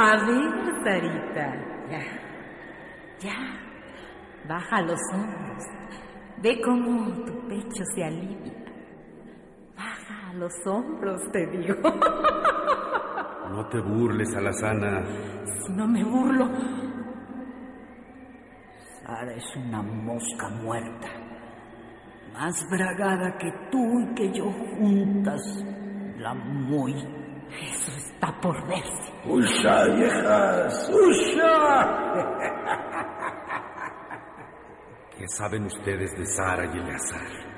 A ver, Sarita. Ya, ya. Baja los hombros. Ve cómo tu pecho se alivia. Baja los hombros, te digo. No te burles, Alazana. Si no me burlo. Sara es una mosca muerta. Más bragada que tú y que yo juntas. La muy. Eso está por verse. ¡Usha, viejas! ¡Usha! ¿Qué saben ustedes de Sara y Eleazar?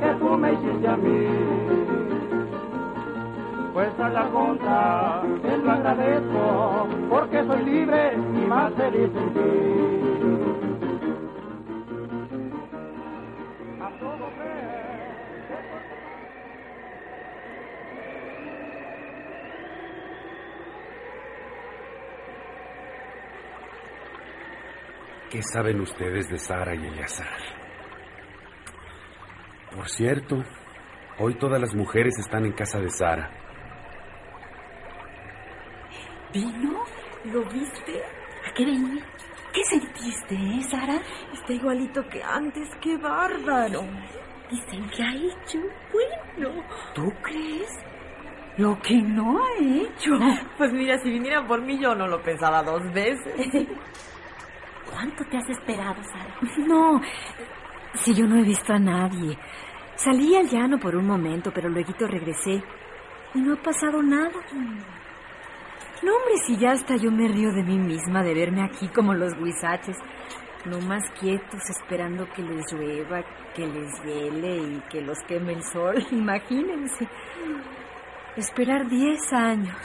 Que tú me hiciste a mí? Pues a la contra, te lo agradezco, porque soy libre y más feliz en ti. A todo ¿Qué saben ustedes de Sara y Eleazar? Por cierto, hoy todas las mujeres están en casa de Sara. ¿Vino? ¿Lo viste? ¿A qué venía? ¿Qué sentiste, eh, Sara? Está igualito que antes, qué bárbaro. Dicen que ha hecho bueno. ¿Tú crees? Lo que no ha hecho. Pues mira, si viniera por mí yo no lo pensaba dos veces. ¿Cuánto te has esperado, Sara? No, si yo no he visto a nadie. Salí al llano por un momento, pero luego regresé. Y no ha pasado nada. No, hombre, si ya hasta yo me río de mí misma de verme aquí como los guisaches. No más quietos, esperando que les llueva, que les hiele y que los queme el sol. Imagínense. Esperar diez años.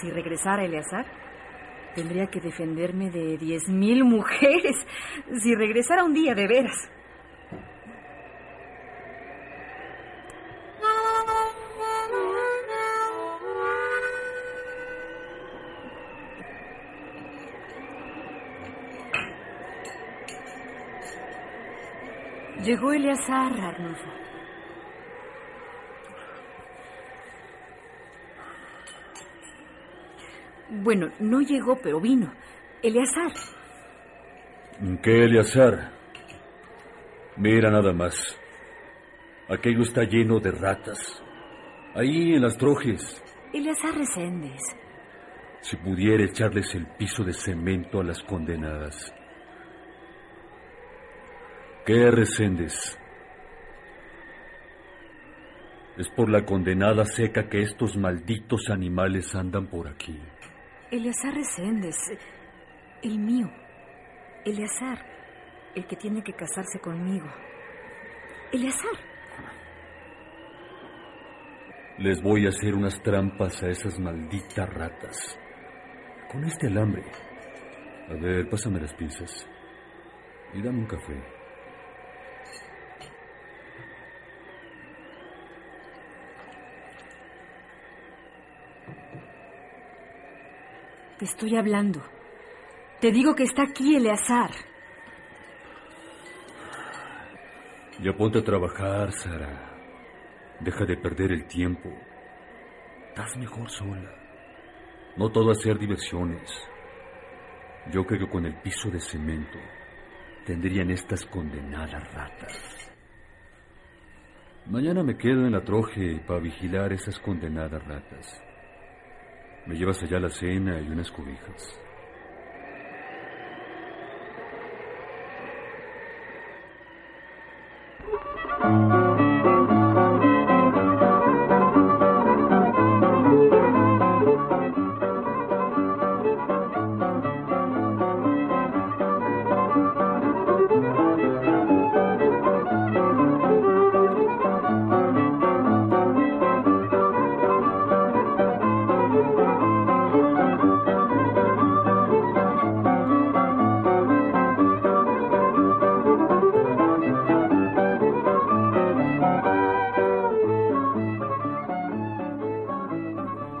Si regresara Eleazar, tendría que defenderme de diez mil mujeres. Si regresara un día de veras. Llegó Eleazar, Arnulfo. Bueno, no llegó, pero vino. Eleazar. ¿Qué, Eleazar? Mira nada más. Aquello está lleno de ratas. Ahí en las trojes. Eleazar Reséndez. Si pudiera echarles el piso de cemento a las condenadas. ¿Qué Reséndez? Es por la condenada seca que estos malditos animales andan por aquí. Eleazar Reséndez, el mío. Eleazar, el que tiene que casarse conmigo. Eleazar. Les voy a hacer unas trampas a esas malditas ratas. Con este alambre. A ver, pásame las pinzas. Y dame un café. Te estoy hablando. Te digo que está aquí Eleazar. Ya ponte a trabajar, Sara. Deja de perder el tiempo. Estás mejor sola. No todo hacer diversiones. Yo creo que con el piso de cemento tendrían estas condenadas ratas. Mañana me quedo en la troje para vigilar esas condenadas ratas. Me llevas allá la cena y unas cobijas.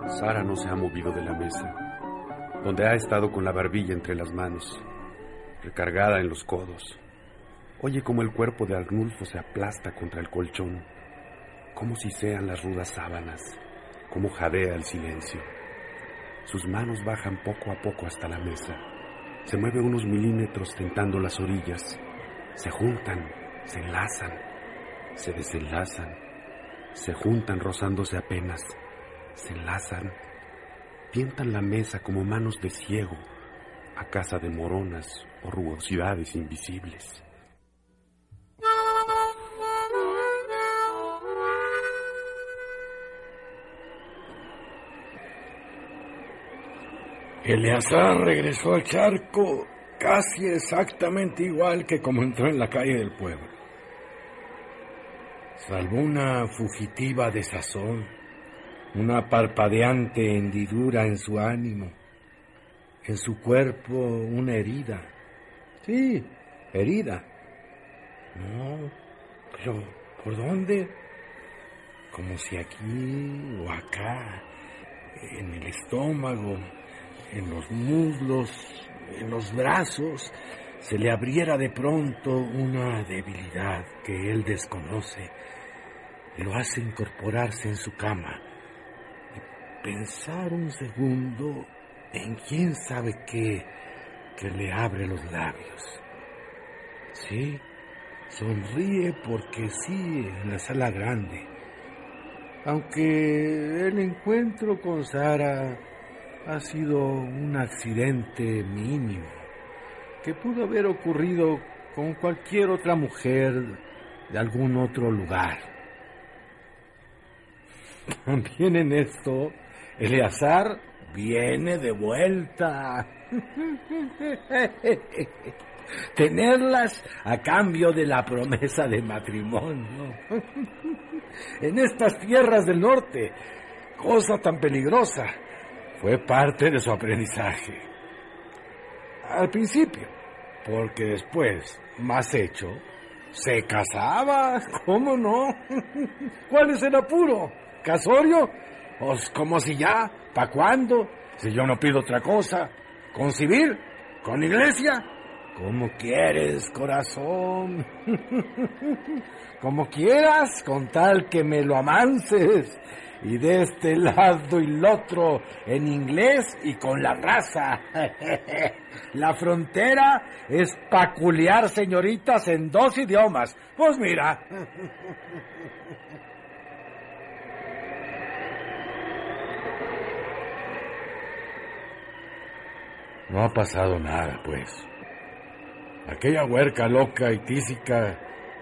Sara no se ha movido de la mesa, donde ha estado con la barbilla entre las manos, recargada en los codos. Oye cómo el cuerpo de Arnulfo se aplasta contra el colchón, como si sean las rudas sábanas, cómo jadea el silencio. Sus manos bajan poco a poco hasta la mesa. Se mueve unos milímetros tentando las orillas. Se juntan, se enlazan, se desenlazan, se juntan rozándose apenas se enlazan, tientan la mesa como manos de ciego a casa de moronas o rugosidades invisibles. Eleazar regresó al charco casi exactamente igual que como entró en la calle del pueblo. Salvo una fugitiva desazón una parpadeante hendidura en su ánimo, en su cuerpo una herida. Sí, herida. No, pero ¿por dónde? Como si aquí o acá, en el estómago, en los muslos, en los brazos, se le abriera de pronto una debilidad que él desconoce y lo hace incorporarse en su cama pensar un segundo en quién sabe qué que le abre los labios. Sí, sonríe porque sí en la sala grande. Aunque el encuentro con Sara ha sido un accidente mínimo que pudo haber ocurrido con cualquier otra mujer de algún otro lugar. También en esto Eleazar viene de vuelta. Tenerlas a cambio de la promesa de matrimonio. en estas tierras del norte, cosa tan peligrosa, fue parte de su aprendizaje. Al principio, porque después, más hecho, se casaba, ¿cómo no? ¿Cuál es el apuro? ¿Casorio? Pues como si ya, ¿pa' cuándo? Si yo no pido otra cosa. ¿Con civil? ¿Con iglesia? Como quieres, corazón. Como quieras, con tal que me lo amances. Y de este lado y el otro, en inglés y con la raza. la frontera es peculiar, señoritas, en dos idiomas. Pues mira. No ha pasado nada, pues. Aquella huerca loca y tísica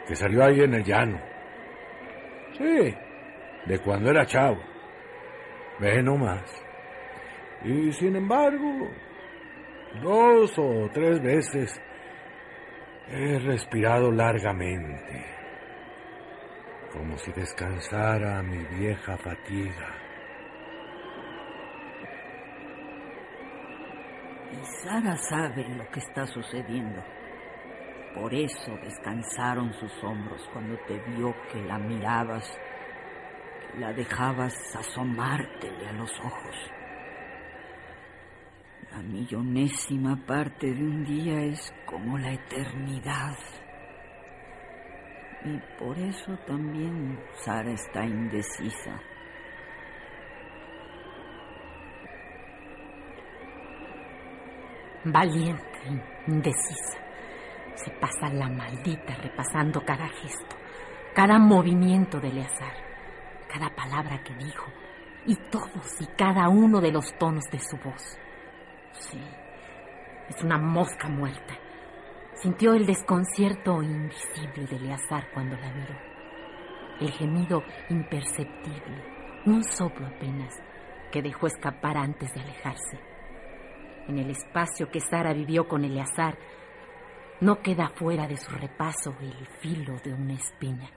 que salió ahí en el llano. Sí, de cuando era chavo. Ve nomás. Y sin embargo, dos o tres veces he respirado largamente, como si descansara mi vieja fatiga. Sara sabe lo que está sucediendo. Por eso descansaron sus hombros cuando te vio que la mirabas, que la dejabas asomártele a los ojos. La millonésima parte de un día es como la eternidad. Y por eso también Sara está indecisa. Valiente, indecisa. Se pasa la maldita repasando cada gesto, cada movimiento de Eleazar, cada palabra que dijo y todos y cada uno de los tonos de su voz. Sí, es una mosca muerta. Sintió el desconcierto invisible de Eleazar cuando la miró. El gemido imperceptible, un soplo apenas, que dejó escapar antes de alejarse. En el espacio que Sara vivió con Eleazar, no queda fuera de su repaso el filo de una espina.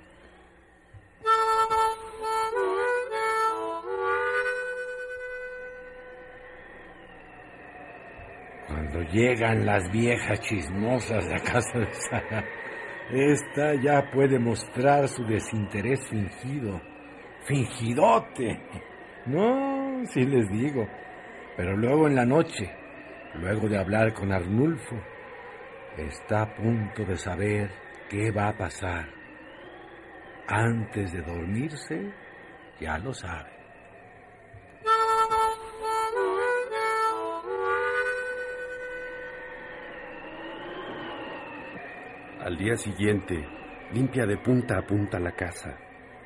Cuando llegan las viejas chismosas a casa de Sara, esta ya puede mostrar su desinterés fingido. Fingidote. No, sí les digo. Pero luego en la noche, luego de hablar con Arnulfo, está a punto de saber qué va a pasar. Antes de dormirse, ya lo sabe. Al día siguiente, limpia de punta a punta la casa,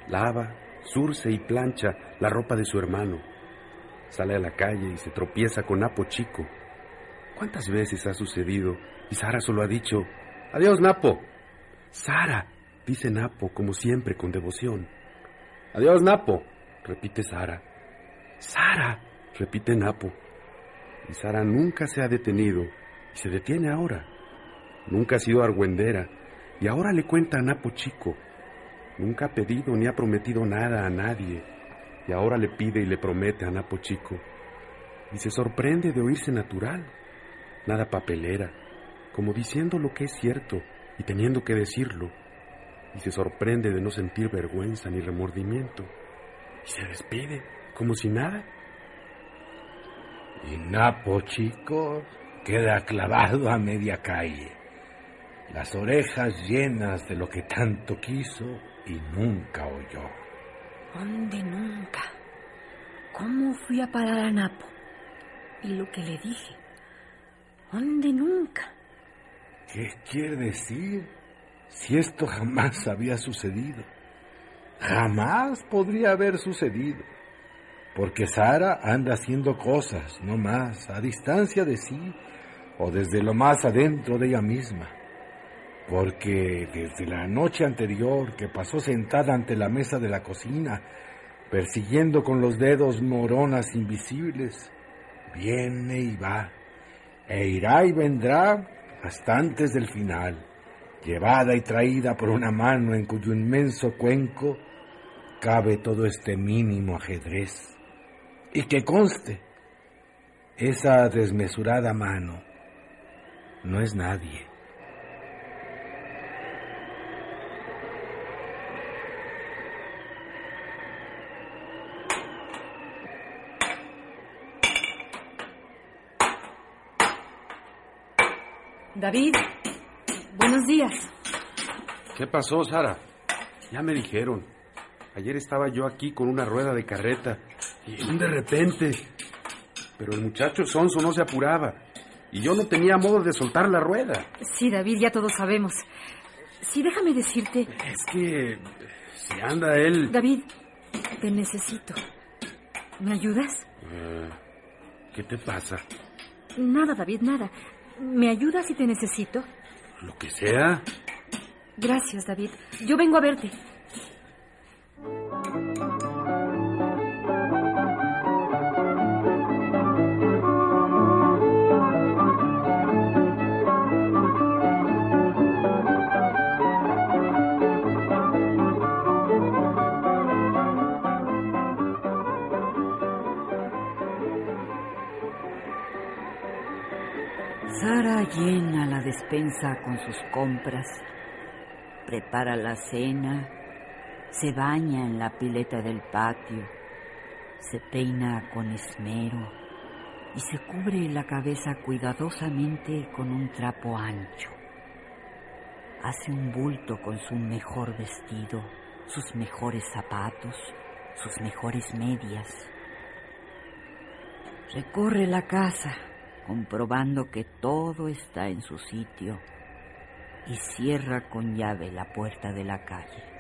lava, surce y plancha la ropa de su hermano. Sale a la calle y se tropieza con Napo Chico. ¿Cuántas veces ha sucedido? Y Sara solo ha dicho, Adiós, Napo. Sara, dice Napo, como siempre, con devoción. Adiós, Napo, repite Sara. Sara, repite Napo. Y Sara nunca se ha detenido y se detiene ahora. Nunca ha sido argüendera y ahora le cuenta a Napo Chico. Nunca ha pedido ni ha prometido nada a nadie y ahora le pide y le promete a Napo Chico. Y se sorprende de oírse natural, nada papelera, como diciendo lo que es cierto y teniendo que decirlo. Y se sorprende de no sentir vergüenza ni remordimiento. Y se despide, como si nada. Y Napo Chico queda clavado a media calle las orejas llenas de lo que tanto quiso y nunca oyó. ¿Dónde nunca? ¿Cómo fui a parar a Napo? Y lo que le dije. ¿Dónde nunca? ¿Qué quiere decir? Si esto jamás había sucedido. Jamás podría haber sucedido. Porque Sara anda haciendo cosas, no más, a distancia de sí o desde lo más adentro de ella misma porque desde la noche anterior que pasó sentada ante la mesa de la cocina, persiguiendo con los dedos moronas invisibles, viene y va, e irá y vendrá hasta antes del final, llevada y traída por una mano en cuyo inmenso cuenco cabe todo este mínimo ajedrez. Y que conste, esa desmesurada mano no es nadie David, buenos días. ¿Qué pasó, Sara? Ya me dijeron. Ayer estaba yo aquí con una rueda de carreta y de repente... Pero el muchacho Sonso no se apuraba y yo no tenía modo de soltar la rueda. Sí, David, ya todos sabemos. Sí, déjame decirte... Es que... Si anda él... David, te necesito. ¿Me ayudas? Uh, ¿Qué te pasa? Nada, David, nada. ¿Me ayudas si te necesito? Lo que sea. Gracias, David. Yo vengo a verte. Sara llena la despensa con sus compras, prepara la cena, se baña en la pileta del patio, se peina con esmero y se cubre la cabeza cuidadosamente con un trapo ancho. Hace un bulto con su mejor vestido, sus mejores zapatos, sus mejores medias. Recorre la casa comprobando que todo está en su sitio y cierra con llave la puerta de la calle.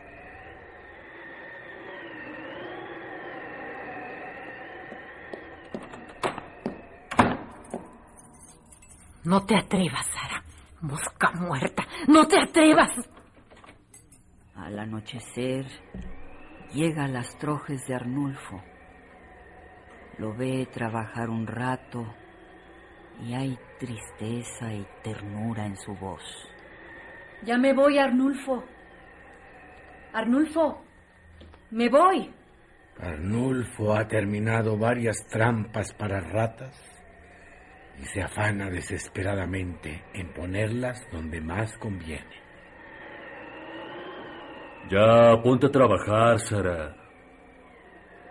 No te atrevas, Sara. Mosca muerta. No te atrevas. Al anochecer llega a las trojes de Arnulfo. Lo ve trabajar un rato y hay tristeza y ternura en su voz. Ya me voy, Arnulfo. Arnulfo, me voy. Arnulfo ha terminado varias trampas para ratas y se afana desesperadamente en ponerlas donde más conviene. Ya ponte a trabajar, Sara.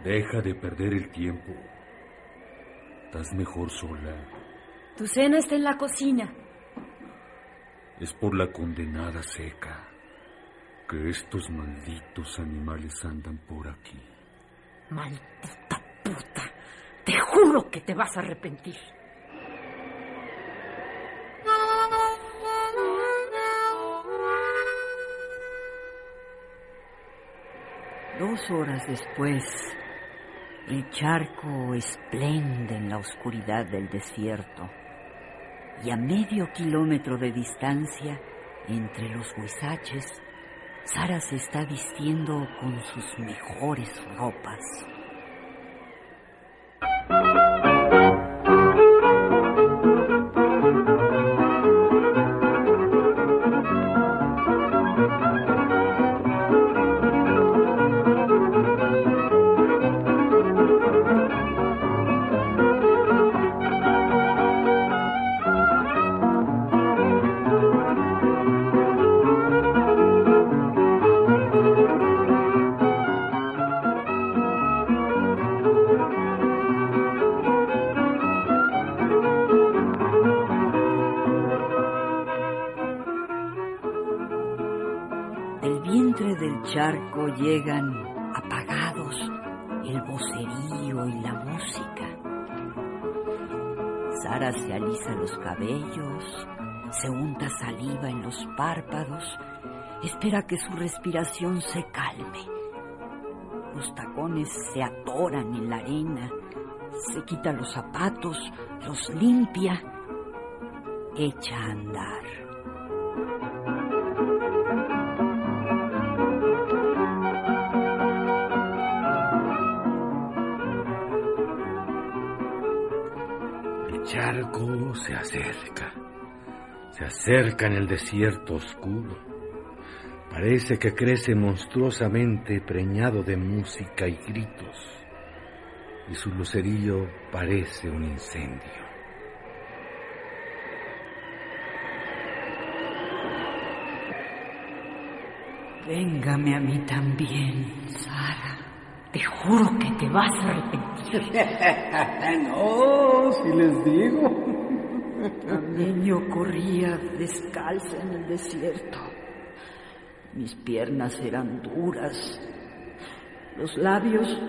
Deja de perder el tiempo. Estás mejor sola. Tu cena está en la cocina. Es por la condenada seca que estos malditos animales andan por aquí. Maldita puta. Te juro que te vas a arrepentir. Dos horas después, el charco esplende en la oscuridad del desierto y a medio kilómetro de distancia, entre los huizaches, Sara se está vistiendo con sus mejores ropas. Llegan apagados el vocerío y la música. Sara se alisa los cabellos, se unta saliva en los párpados, espera que su respiración se calme. Los tacones se atoran en la arena, se quita los zapatos, los limpia, echa a andar. Charco se acerca. Se acerca en el desierto oscuro. Parece que crece monstruosamente preñado de música y gritos. Y su lucerillo parece un incendio. Véngame a mí también, Sara. Te juro que te vas a arrepentir. no, si les digo. También yo corría descalza en el desierto. Mis piernas eran duras, los labios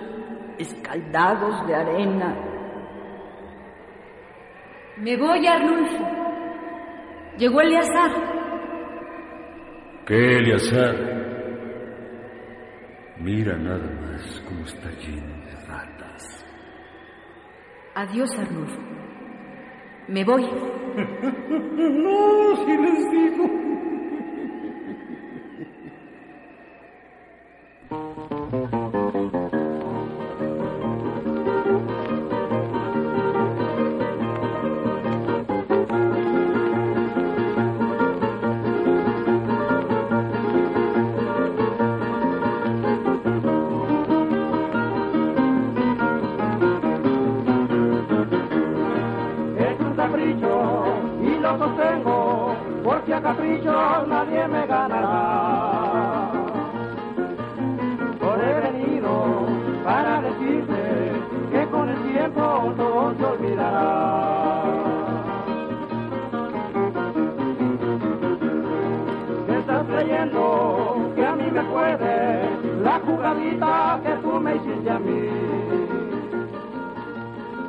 escaldados de arena. Me voy, Arnulfo. Llegó Eleazar. ¿Qué, Eleazar? Mira nada más cómo está lleno de ratas. Adiós, Arnulfo. Me voy. no, si les digo. Que a mí me puede la jugadita que tú me hiciste a mí?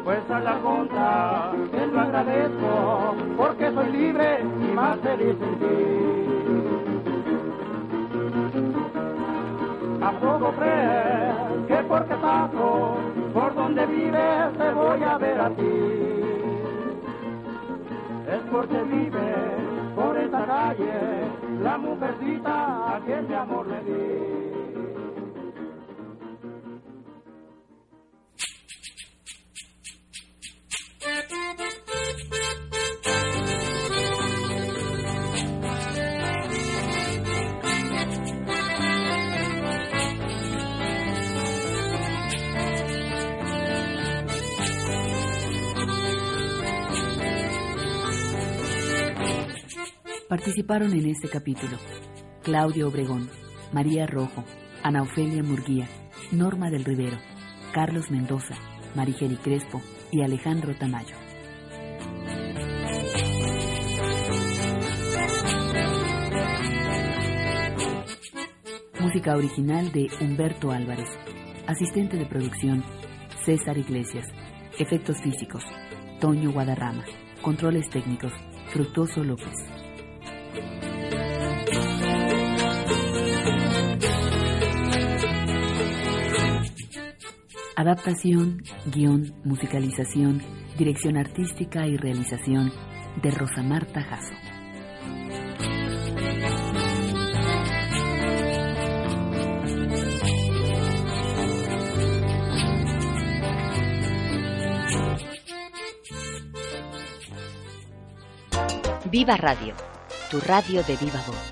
Pues a la contra, te lo agradezco, porque soy libre y más feliz en ti. A poco crees que porque paso por donde vives te voy a ver a ti. Es porque vive por esta calle la mujercita a quien mi amor le di. Participaron en este capítulo Claudio Obregón, María Rojo, Ana Ofelia Murguía, Norma del Rivero, Carlos Mendoza, Marigeli Crespo y Alejandro Tamayo. Música original de Humberto Álvarez. Asistente de producción, César Iglesias. Efectos físicos, Toño Guadarrama. Controles técnicos, Fructuoso López. Adaptación, guion, musicalización, dirección artística y realización de Rosa Marta Jasso. Viva Radio, tu radio de viva voz.